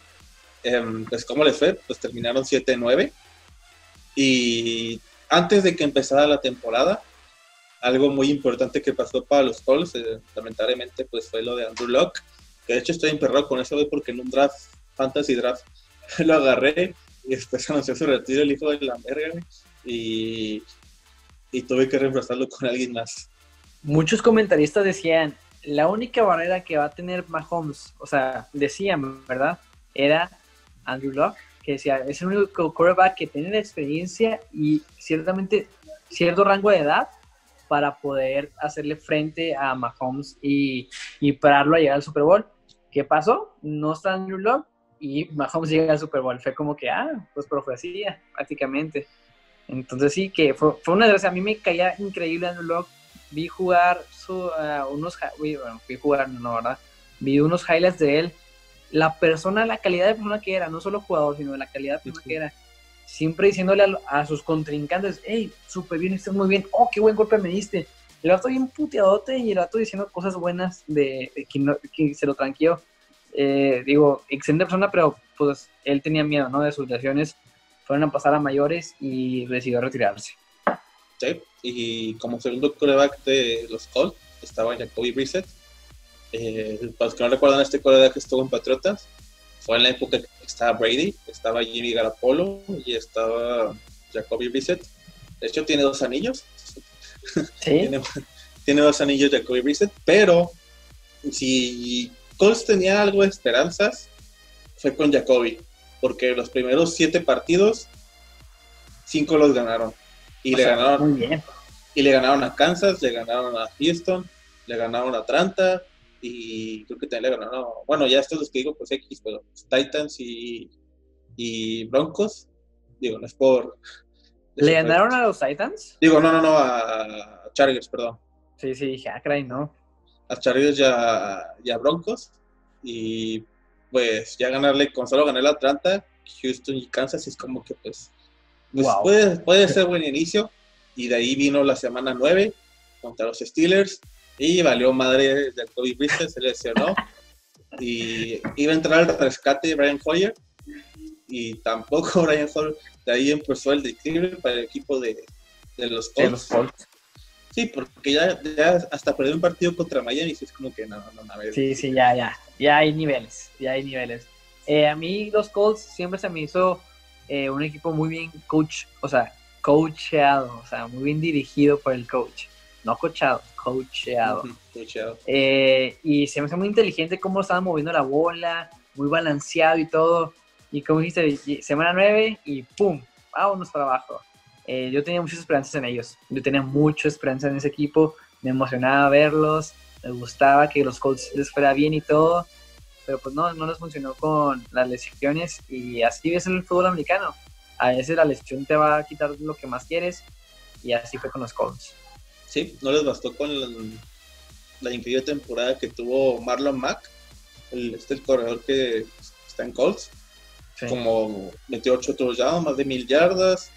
Em, pues cómo les fue, pues terminaron 7-9. Y antes de que empezara la temporada, algo muy importante que pasó para los Colts, eh, lamentablemente, pues fue lo de Andrew Locke. Que de hecho estoy emperrado con eso porque en un draft, fantasy draft, lo agarré y después anunció su retiro el hijo de la verga y, tuve que reemplazarlo con alguien más. Muchos comentaristas decían, la única barrera que va a tener Mahomes, o sea, decían, ¿verdad? Era Andrew Locke, que decía, es el único quarterback que tiene la experiencia y ciertamente cierto rango de edad para poder hacerle frente a Mahomes y, y pararlo a llegar al Super Bowl. ¿Qué pasó? No está Andrew Locke y Mahomes llega al Super Bowl. Fue como que, ah, pues profecía, prácticamente. Entonces sí, que fue, fue una de A mí me caía increíble Andrew Locke. Vi jugar su, uh, unos, bueno, vi jugar, no, ¿verdad? Vi unos highlights de él. La persona, la calidad de persona que era, no solo jugador, sino la calidad de persona que era. Siempre diciéndole a, a sus contrincantes, hey, súper bien, estás muy bien, oh, qué buen golpe me diste. El vato bien puteadote y el vato diciendo cosas buenas de, de que, no, que se lo tranquiló. Eh, digo, excelente persona, pero pues él tenía miedo, ¿no? De sus lesiones fueron a pasar a mayores y decidió retirarse. Sí, y como segundo coreback de los Colts estaba Jacoby Brissett. Eh, para los que no recuerdan, este coreback estuvo en Patriotas fue en la época que estaba Brady, estaba Jimmy Garapolo y estaba Jacoby Brissett. De hecho, tiene dos anillos. Sí. tiene, tiene, dos anillos Jacoby Brissett, pero si Colts tenía algo de esperanzas, fue con Jacoby porque los primeros siete partidos, cinco los ganaron. Y le ganaron. Y le ganaron a Kansas, le ganaron a Houston, le ganaron a Atlanta y creo que también le ganaron, bueno, ya estos los que digo, pues X, pero Titans y, y Broncos, digo, no es por... ¿Le ganaron a los Titans? Digo, no, no, no, a Chargers, perdón. Sí, sí, dije, ah, ¿no? A Chargers ya, ya Broncos y pues ya ganarle, con solo ganar la Atlanta, Houston y Kansas, es como que pues, pues puede, puede ser buen inicio. Y de ahí vino la semana 9 contra los Steelers y valió madre de Kobe Bristol, se lesionó. Y iba a entrar al rescate de Brian Hoyer y tampoco Brian Hoyer, de ahí empezó el declive para el equipo de, de los Colts. Sí, porque ya, ya, hasta perder un partido contra Miami, es como que no, no, no. A ver. Sí, sí, ya, ya. Ya hay niveles, ya hay niveles. Eh, a mí los Colts siempre se me hizo eh, un equipo muy bien coach, o sea, coachado, o sea, muy bien dirigido por el coach. No coachado, coachado. coachado. Eh, y se me hace muy inteligente cómo estaban moviendo la bola, muy balanceado y todo. Y como dijiste, semana 9 y ¡pum! Vámonos para abajo. Eh, yo tenía muchas esperanzas en ellos. Yo tenía mucha esperanza en ese equipo. Me emocionaba verlos. Me gustaba que los Colts les fuera bien y todo. Pero pues no, no les funcionó con las lesiones. Y así es el fútbol americano. A veces la lesión te va a quitar lo que más quieres. Y así fue con los Colts. Sí, no les bastó con la, increíble temporada que tuvo Marlon Mack. El, este el corredor que está en Colts. Como 28 touchdowns, más de mil yardas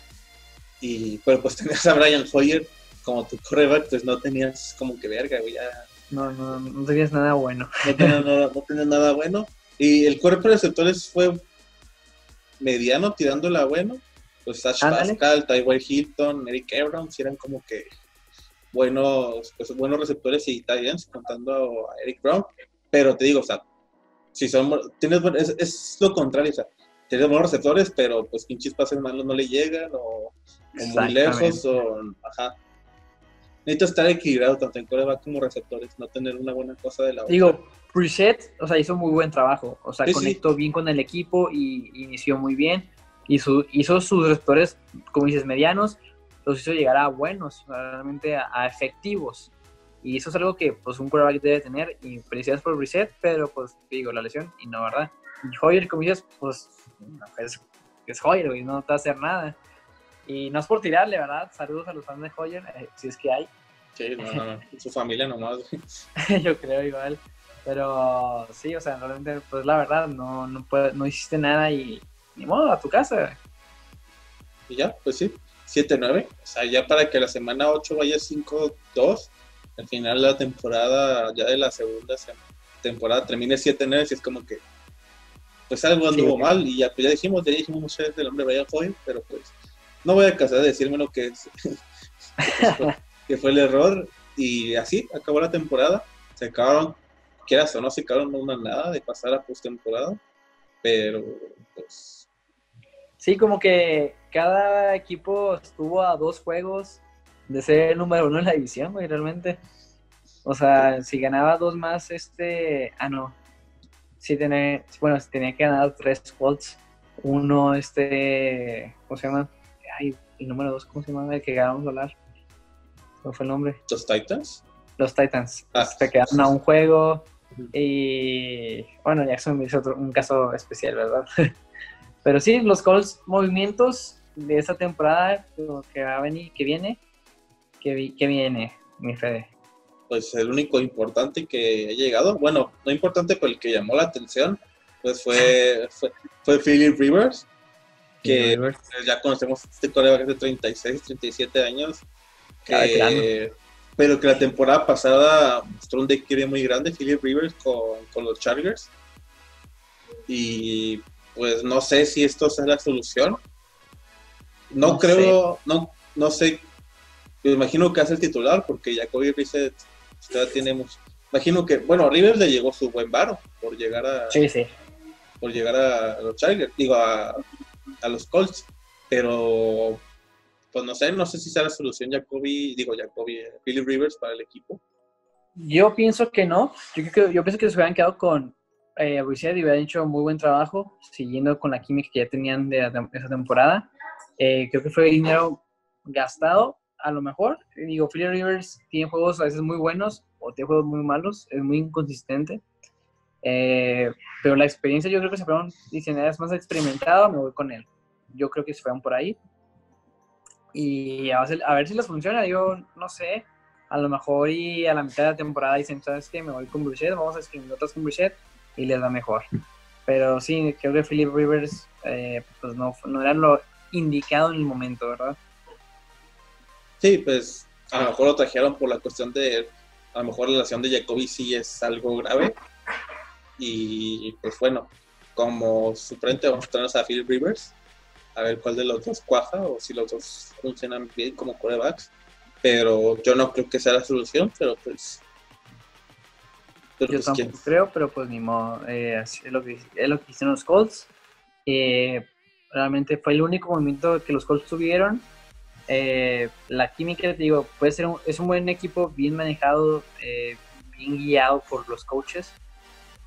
y pero pues tenías a Brian Hoyer como tu coreback, pues no tenías como que verga, güey, ya. No, no, no tenías nada bueno. No tenías nada, no tenías nada bueno. Y el cuerpo de receptores fue mediano, tirándola bueno. Pues Sash Pascal, Tyway Hilton, Eric Ebron, eran como que buenos, pues buenos receptores y Titans, contando a Eric Brown. Pero te digo, o sea, si son, tienes, es, es lo contrario, o sea, tienes buenos receptores, pero pues pinches pases malos no le llegan o muy lejos o, ajá. Necesito estar equilibrado tanto en coreback como receptores, no tener una buena cosa de la otra. Digo, Preset, o sea, hizo muy buen trabajo, o sea, conectó bien con el equipo y inició muy bien. Y su, hizo sus receptores, como dices, medianos, los hizo llegar a buenos, realmente a, efectivos. Y eso es algo que pues un quarterback debe tener. Y felicidades por Reset, pero pues digo, la lesión, y no, ¿verdad? Y Hoyer, como dices, pues es, es Hoyer, y no te va a hacer nada. Y no es por tirarle, ¿verdad? Saludos a los fans de Hoyer, eh, si es que hay. Sí, no, no, su familia nomás. Yo creo igual. Pero sí, o sea, realmente, pues la verdad, no, no, no hiciste nada y ni modo, a tu casa. Y ya, pues sí, 7-9. O sea, ya para que la semana 8 vaya 5-2, al final la temporada, ya de la segunda temporada, termine 7-9, si es como que, pues algo anduvo mal. Y ya, pues ya dijimos, ya dijimos muchas veces del hombre Brian Hoyer, pero pues no voy a casar de decirme lo que es que fue el error y así acabó la temporada se acabaron quieras o no se acabaron una nada de pasar a postemporada pero pues sí como que cada equipo estuvo a dos juegos de ser el número uno en la división güey realmente O sea, si ganaba dos más, este. Ah, no. Sí, tenía. Bueno, si tenía que ganar tres Colts. Uno, este. ¿Cómo se llama? Ay, el número dos, ¿cómo se llama? El que ganamos a hablar. ¿Cuál fue el nombre? ¿Los Titans? Los Titans. Ah. Se quedaron a un juego. Y. Bueno, Jackson hizo otro- un caso especial, ¿verdad? Pero sí, los Colts, movimientos de esa temporada lo que va a venir, que viene. Que, vi- que viene, mi Fede. Pues el único importante que ha llegado, bueno, no importante, pero el que llamó la atención, pues fue, fue, fue Philip Rivers, que pues, ya conocemos este coreback de 36, 37 años, que- pero que la temporada pasada mostró un declive muy grande, Philip Rivers con, con los Chargers. Y pues no sé si esto sea la solución. No, No creo, no, no sé, me imagino que hace el titular porque Jacoby Brissett todavía tiene mucho. Imagino que, bueno, a Rivers le llegó su buen varo por llegar a, Sí, sí. por llegar a los Chargers, digo, a, a los Colts, pero pues no sé, no sé si sea la solución Jacoby, digo Jacoby, eh, Philip Rivers para el equipo. Yo pienso que no. Yo, creo yo pienso que se hubieran quedado con eh, y hubieran hecho muy buen trabajo, siguiendo con la química que ya tenían de esa temporada. Eh, creo que fue dinero gastado, a lo mejor. Digo, Philip Rivers tiene juegos a veces muy buenos o tiene juegos muy malos, es muy inconsistente. Eh, pero la experiencia, yo creo que se fueron, dicen, es más experimentado, me voy con él. Yo creo que se fueron por ahí. Y a a ver si les funciona, yo no sé a lo mejor y a la mitad de la temporada dicen, ¿sabes qué? Me voy con Brissett, vamos a escribir otras con Brissett y les da mejor. Pero sí, creo que Philip Rivers eh, pues no, no era lo indicado en el momento, ¿verdad? Sí, pues a lo mejor lo trajeron por la cuestión de, a lo mejor la lesión de Jacoby sí es algo grave. Y pues bueno, como suplente vamos a tener a Philip Rivers, a ver cuál de los dos cuaja o si los dos funcionan bien como corebacks. Pero yo no creo que sea la solución, pero pues... pero Yo pues, tampoco ¿quién? creo, pero pues ni modo, eh, es, lo que, es lo que hicieron los Colts. Eh, realmente fue el único movimiento que los Colts tuvieron. Eh, la química, te digo, puede ser un, es un buen equipo, bien manejado, eh, bien guiado por los coaches.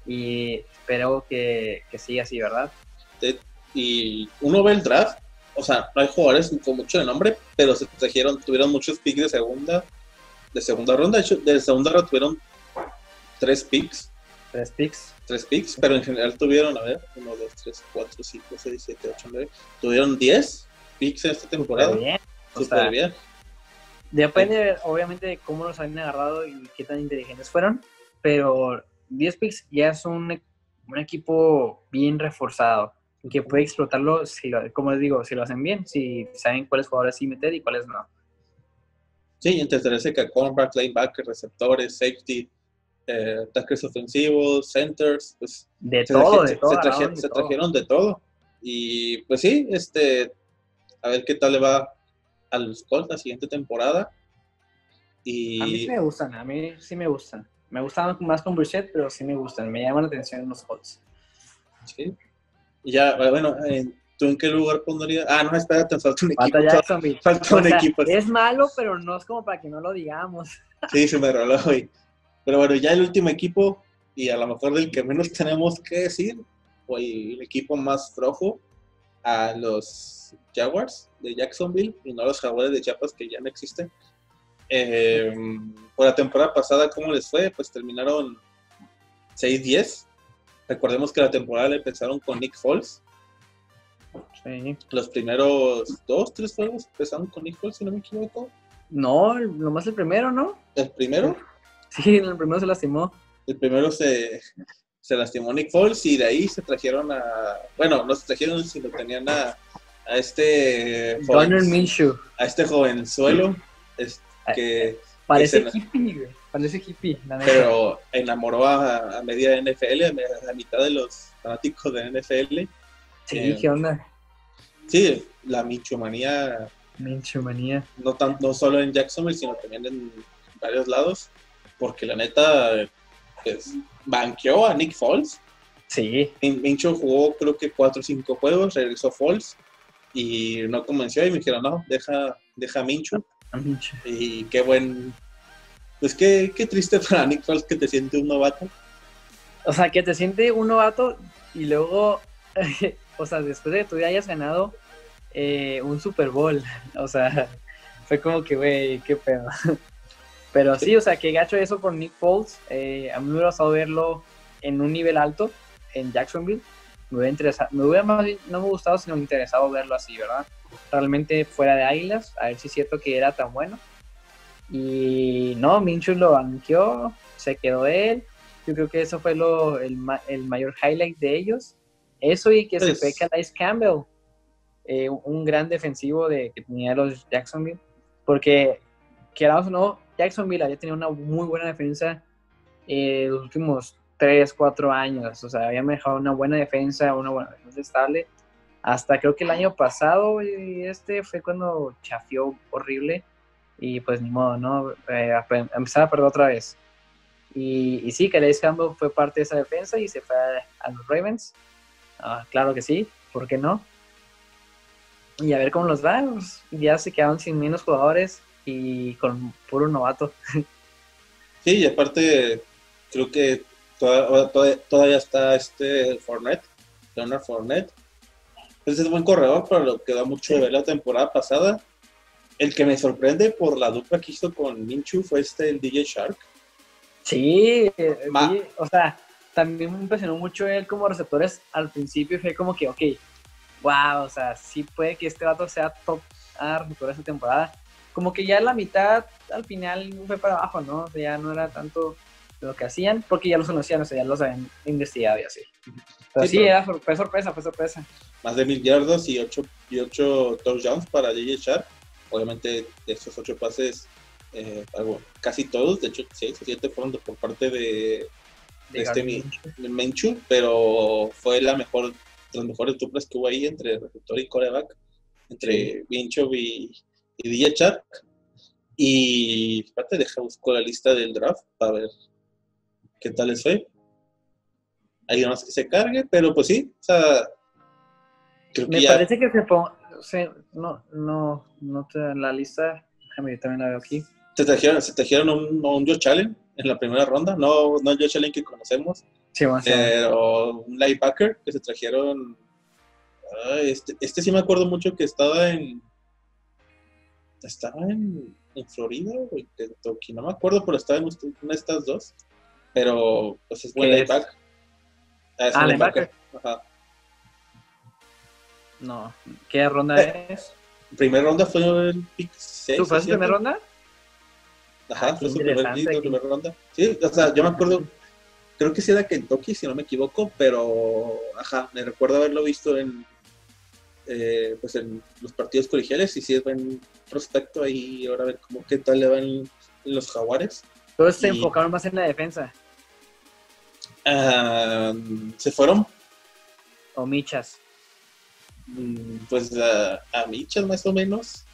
Y espero que, que siga así, ¿verdad? y uno ve el draft, o sea, no hay jugadores con mucho de nombre, pero se trajeron, tuvieron muchos picks de segunda, de segunda ronda, de hecho, de segunda ronda tuvieron tres picks, Tres picks. tres picks, pero en general tuvieron, a ver, uno, dos, tres, cuatro, cinco, seis, siete, ocho, nueve, tuvieron diez picks en esta temporada, Súper bien. O sea, bien. Depende, obviamente, de cómo los habían agarrado y qué tan inteligentes fueron, pero 10 picks ya es un, un equipo bien reforzado y que puede explotarlo, si lo, como les digo, si lo hacen bien, si saben cuáles jugadores sí meter y cuáles no. Sí, entretenerse que cornerback, linebacker, receptores, safety, eh, tackles ofensivos, centers, pues De se, todo, traje- de se- todo. se traje- agarraron de se todo. trajeron de todo. Y pues sí, este, a ver qué tal le va a los Colts la siguiente temporada. A mí Y sí me gustan, a mí sí me gustan. Me gustan más con Brissett, pero sí me gustan, me llaman la atención los Colts. sí. Y ya, bueno, eh, ¿tú en qué lugar pondrías? Ah, no, espérate, falta un equipo. Falta un sea, equipo. es malo, pero no es como para que no lo digamos. Sí, se me roló hoy. Pero bueno, ya el último equipo, y a lo mejor del que menos tenemos que decir, o el equipo más flojo, a los Jaguars de Jacksonville y no a los Jaguares de Chiapas que ya no existen. Eh, por la temporada pasada, ¿cómo les fue? Pues terminaron 6-10. Recordemos que la temporada la empezaron con Nick Foles. Sí. Los primeros dos, tres juegos empezaron con Nick Foles, si no me equivoco. No, nomás el primero, ¿no? El primero, Sí, el primero se lastimó. el primero se, se lastimó Nick Foles y de ahí se trajeron a. Bueno, no se trajeron, sino tenían a, a este. Minshew. a este jovenzuelo. es- que, Parece Que se- hippie, güey. Parece hippie, la neta. pero enamoró a, a media NFL, a, la mitad de los fanáticos de NFL. sí, eh, ¿qué onda? Sí, la minchomanía, Minshew manía. no, tan, no solo en Jacksonville, sino también en varios lados, porque la neta, pues, banqueó a Nick Foles. Sí, Min- Mincho jugó creo que 4 o 5 juegos, regresó Foles y no convenció y me dijeron, no, deja, deja a Mincho. A Minshew. Y qué buen, Pues qué, qué triste para Nick Foles que te siente un novato. O sea, que te siente un novato y luego, o sea, después de que tú ya hayas ganado eh, un Super Bowl, o sea, fue como que, güey, qué pedo. Pero sí, o sea, que gacho eso por Nick Foles. Eh, a mí me hubiera gustado verlo en un nivel alto en Jacksonville. Me hubiera interesado, me hubiera más bien, no me gustado, sino me interesado verlo así, ¿verdad? Realmente fuera de Águilas, a ver si es cierto que era tan bueno. Y no, Minshew lo banqueó, se quedó él. Yo creo que eso fue lo, el, el mayor highlight de ellos. Eso y que se fue Calais Campbell, eh, un gran defensivo de, que tenía los Jacksonville. Porque, queramos o no, Jacksonville había tenido una muy buena defensa eh, los últimos 3, 4 años. O sea, había manejado una buena defensa, una buena defensa estable. Hasta creo que el año pasado, y este fue cuando chafió horrible. Y pues ni modo, ¿no? Eh, empezaba a perder otra vez. Y, y sí, Calais Campbell fue parte de esa defensa y se fue a, los Ravens. Ah, claro que sí, ¿por qué no? Y a ver cómo los va. Pues, ya se quedaron sin menos jugadores y con puro novato. Sí, y aparte creo que todavía, está este Fournette, Leonard Fournette. Ese es buen corredor, pero lo que da mucho de ver la temporada pasada. El que me sorprende por la dupla que hizo con Minchu fue este, el DJ Shark. Sí, o sea, también me impresionó mucho él como receptores al principio. Fue como que, ok, wow, o sea, sí puede que este vato sea top a receptor esta temporada. Como que ya la mitad al final fue para abajo, ¿no? O sea, ya no era tanto lo que hacían, porque ya los conocían, o sea, ya los habían investigado y así. Pero sí, Era, fue sorpresa, fue sorpresa. Más de mil yardos y ocho, y ocho touchdowns para DJ Sharp. Obviamente, de esos ocho pases, eh, casi todos, de hecho, seis o siete fueron por parte de, de, este Menchu, pero fue la mejor, las mejores duplas que hubo ahí entre receptor y coreback, entre Mincho y, y DJ Shark. Y aparte deja buscar la lista del draft para ver qué tal les fue. Hay más que se cargue, pero pues sí, o sea, Me parece que se ponga, no, no, no te la lista, déjame, yo también la veo aquí. ¿Te trajeron, se trajeron un, un Joe Challenge en la primera ronda? No, no el Joe Challenge que conocemos, sí, pero un linebacker que se trajeron. este, este sí me acuerdo mucho que estaba en. Estaba en, en Florida o en Kentucky, no me acuerdo, pero estaba en una de estas dos. Pero pues es buen linebacker. Ah, es ah, linebacker. Ajá. No, ¿qué ronda eh, es? Primera ronda fue el pick 6. ¿Tú fuiste primera ronda? Ajá, ah, fue su primer pick, primera ronda. Sí, o sea, yo me acuerdo, creo que sí era Kentucky, si no me equivoco, pero, ajá, me recuerdo haberlo visto en, eh, pues en los partidos colegiales y sí es buen prospecto ahí, ahora a ver cómo qué tal le van los jaguares. Todos se enfocaron más en la defensa. Ah, ¿Se fueron? ¿O Michas? Mm, pues a, Michas más o menos.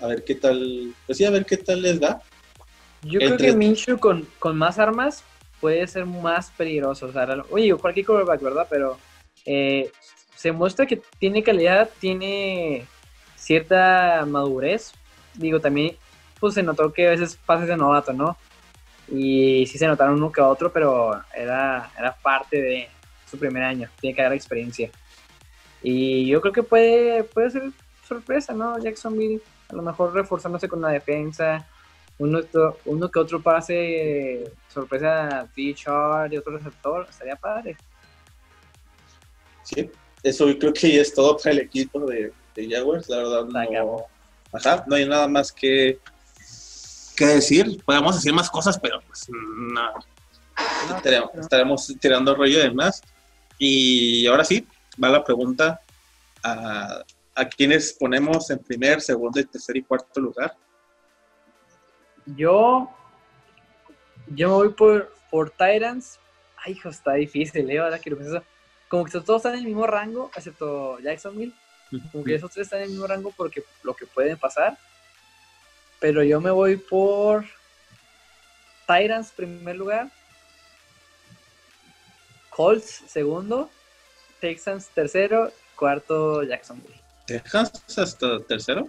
A ver qué tal. Pues sí, a ver qué tal les da. Yo creo que Minshew con, con, más armas puede ser más peligroso. O sea, oye, cualquier quarterback, ¿verdad? Pero eh, se muestra que tiene calidad, tiene cierta madurez. Digo, también pues se notó que a veces pases de novato, ¿no? Y sí se notaron uno que otro, pero era, era parte de su primer año, tiene que dar experiencia. Y yo creo que puede, puede ser sorpresa, ¿no? Jacksonville, a lo mejor reforzándose con la defensa, uno, uno que otro pase, sorpresa T-Chart y otro receptor, estaría padre. Sí, eso creo que ya es todo para el equipo de, de Jaguars, la verdad no, ajá, no hay nada más que qué decir. Podemos decir más cosas, pero pues no. estaremos, tirando rollo de más. Y ahora sí, va la pregunta a, a quienes ponemos en primer, segundo, tercer y cuarto lugar. Yo, yo me voy por, por Titans. Ay, hijo, está difícil, ¿eh? Ahora que lo pienso. Como que todos están en el mismo rango, excepto Jacksonville. Como que esos tres están en el mismo rango porque lo que pueden pasar. Pero yo me voy por Tyrants primer lugar. Colts segundo. Texans tercero. Cuarto Jacksonville. ¿Texans hasta tercero?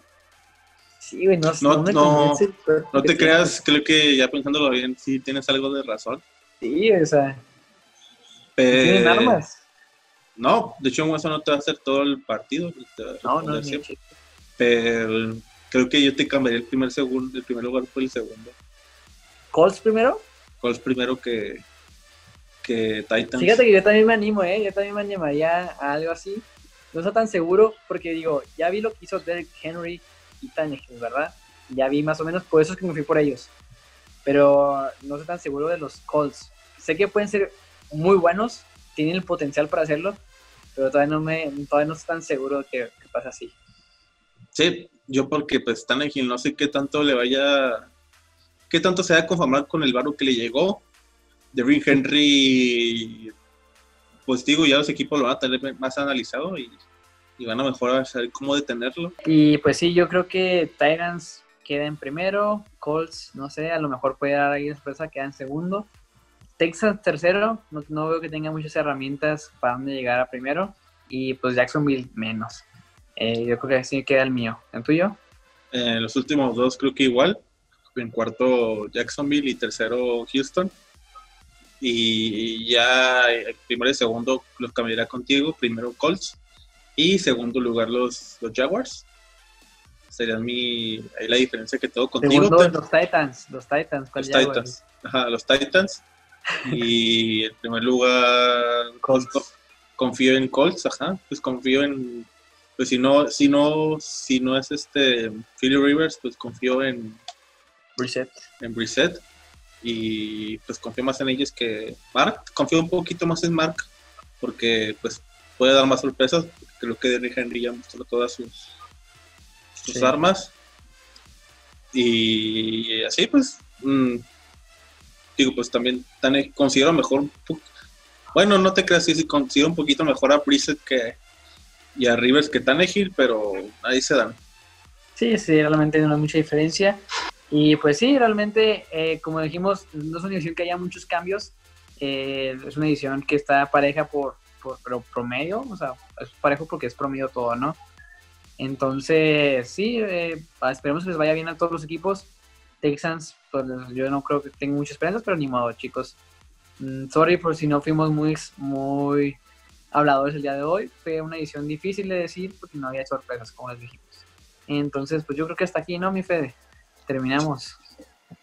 Sí, güey, no, No, no, pero- No te creas, creo que ya pensándolo bien, sí tienes algo de razón. Sí, o sea, Pero, tienen armas. No, de hecho, eso no te va a hacer todo el partido. No, no, siempre. Pero creo que yo te cambiaría el primer segundo, el primer lugar por el segundo. ¿Colts primero? ¿Cuál es primero que, que Titans? Fíjate que yo también me animo, ¿eh? Yo también me animaría a algo así. No estoy tan seguro porque digo, ya vi lo que hizo Derek Henry y Tannehill, ¿verdad? Ya vi más o menos, por eso es que me fui por ellos. Pero no estoy tan seguro de los Colts. Sé que pueden ser muy buenos, tienen el potencial para hacerlo, pero todavía no me, todavía no estoy tan seguro de que, que pasa así. Sí, yo porque pues Tannehill no sé qué tanto le vaya, qué tanto se va a conformar con el barro que le llegó. Derrick Henry, pues digo, ya los equipos lo van a tener más analizado y, y van a mejorar saber cómo detenerlo. Y pues sí, yo creo que Titans queda en primero, Colts, no sé, a lo mejor puede dar ahí sorpresa, queda en segundo. Texas tercero, no, no veo que tenga muchas herramientas para dónde llegar a primero. Y pues Jacksonville menos. Eh, yo creo que así queda el mío. ¿El tuyo? Eh, los últimos dos creo que igual. En cuarto Jacksonville y tercero Houston. Y ya el primero y segundo los cambiará contigo. Primero Colts y segundo lugar los, los Jaguars. Sería mi, ahí la diferencia que tengo contigo. Segundo, los Titans. Los Titans. ¿cuál los Jaguars? Titans. Ajá, los Titans. Y el primer lugar Colts. pues, co- confío en Colts, ajá. Pues confío en pues si no, si no, si no es este Philly Rivers, pues confío en, Brissett. en Brissett. Y pues confío más en ellos que Mark. Confío un poquito más en Mark. Porque pues puede dar más sorpresas. Creo que Derrick Henry ya mostró todas sus, sus Sí. armas. Y así pues. mm, digo, pues también tan, considero mejor. un Bueno, no te creas, sí, sí, considero un poquito mejor a Brissett que. Y a Rivers que Tannehill, pero ahí se dan. Sí, sí, realmente no hay mucha diferencia. Y pues sí, realmente, eh, como dijimos, no es una edición que haya muchos cambios. Eh, es una edición que está pareja por, por pero promedio, o sea, es parejo porque es promedio todo, ¿no? Entonces, sí, eh, esperemos que les vaya bien a todos los equipos. Texans, pues yo no creo que tenga muchas esperanzas, pero ni modo, chicos. Mm, sorry por si no fuimos muy, muy habladores el día de hoy. Fue una edición difícil de decir porque no había sorpresas, como les dijimos. Entonces, pues yo creo que hasta aquí, ¿no, mi Fede? Terminamos.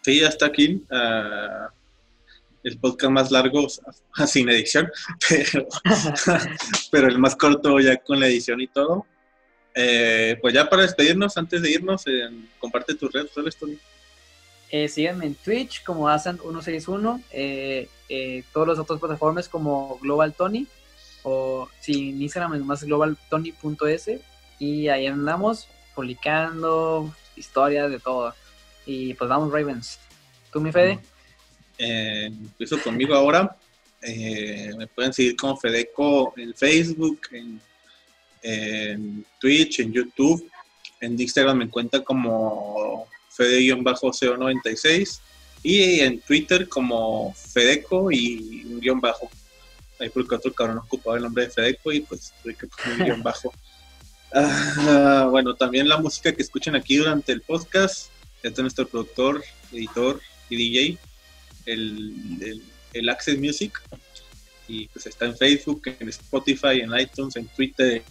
Sí, ya está aquí. ah, el podcast más largo, sin edición, pero, pero el más corto ya con la edición y todo. Eh, pues ya para despedirnos, antes de irnos, eh, comparte tus redes sociales, Tony. Eh, síganme en Twitch como Asan161, eh, eh, todas las otras plataformas como Global Tony, o si en Instagram es más globaltony.es, y ahí andamos publicando historias de todo. Y pues vamos, Ravens. ¿Tú, mi Fede? Eh, empiezo conmigo ahora. Eh, me pueden seguir como Fedeco en Facebook, en, en Twitch, en YouTube. En Instagram me encuentra como Fede-CO96 y en Twitter como Fedeco y un guion bajo. Ahí porque otro cabrón ocupaba el nombre de Fedeco y pues tuve que poner un guion bajo. Ah, bueno, también la música que escuchen aquí durante el podcast es de nuestro productor, editor y DJ, el, el, el Access Music. Y pues está en Facebook, en Spotify, en iTunes, en Twitter,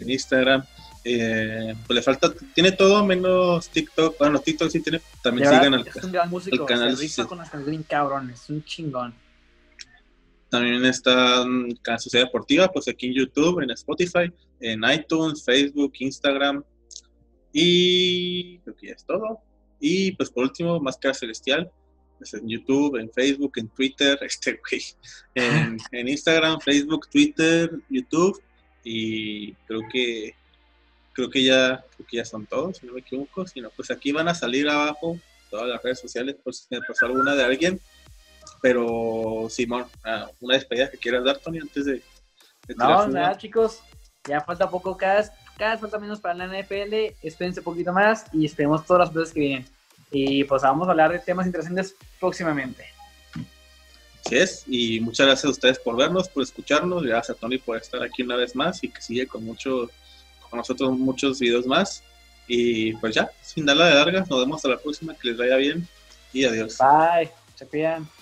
en Instagram. Eh, pues le falta, tiene todo menos TikTok. Bueno, TikTok sí tiene. También sigan al, es un gran músico, el canal, se rifa con las canciones cabrones, es un chingón. También está en Canal Sociedad Deportiva, pues aquí en YouTube, en Spotify, en iTunes, Facebook, Instagram. Y creo que ya es todo. Y pues por último, Máscara Celestial, pues en YouTube, en Facebook, en Twitter, este güey, en, en Instagram, Facebook, Twitter, YouTube. Y creo que creo que ya creo que ya son todos, si no me equivoco. Si no, pues aquí van a salir abajo todas las redes sociales por si me pasó alguna de alguien. Pero, Simón, ah, una despedida que quieras dar, Tony, antes de, de No, nada, chicos. Ya falta poco cada cada vez falta menos para la NFL. Espérense un poquito más y esperemos todas las cosas que vienen. Y pues vamos a hablar de temas interesantes próximamente. Así es, y muchas gracias a ustedes por vernos, por escucharnos, gracias a Tony por estar aquí una vez más y que sigue con mucho, con nosotros muchos videos más. Y pues ya, sin darla de largas, nos vemos hasta la próxima, que les vaya bien y adiós. Bye, se.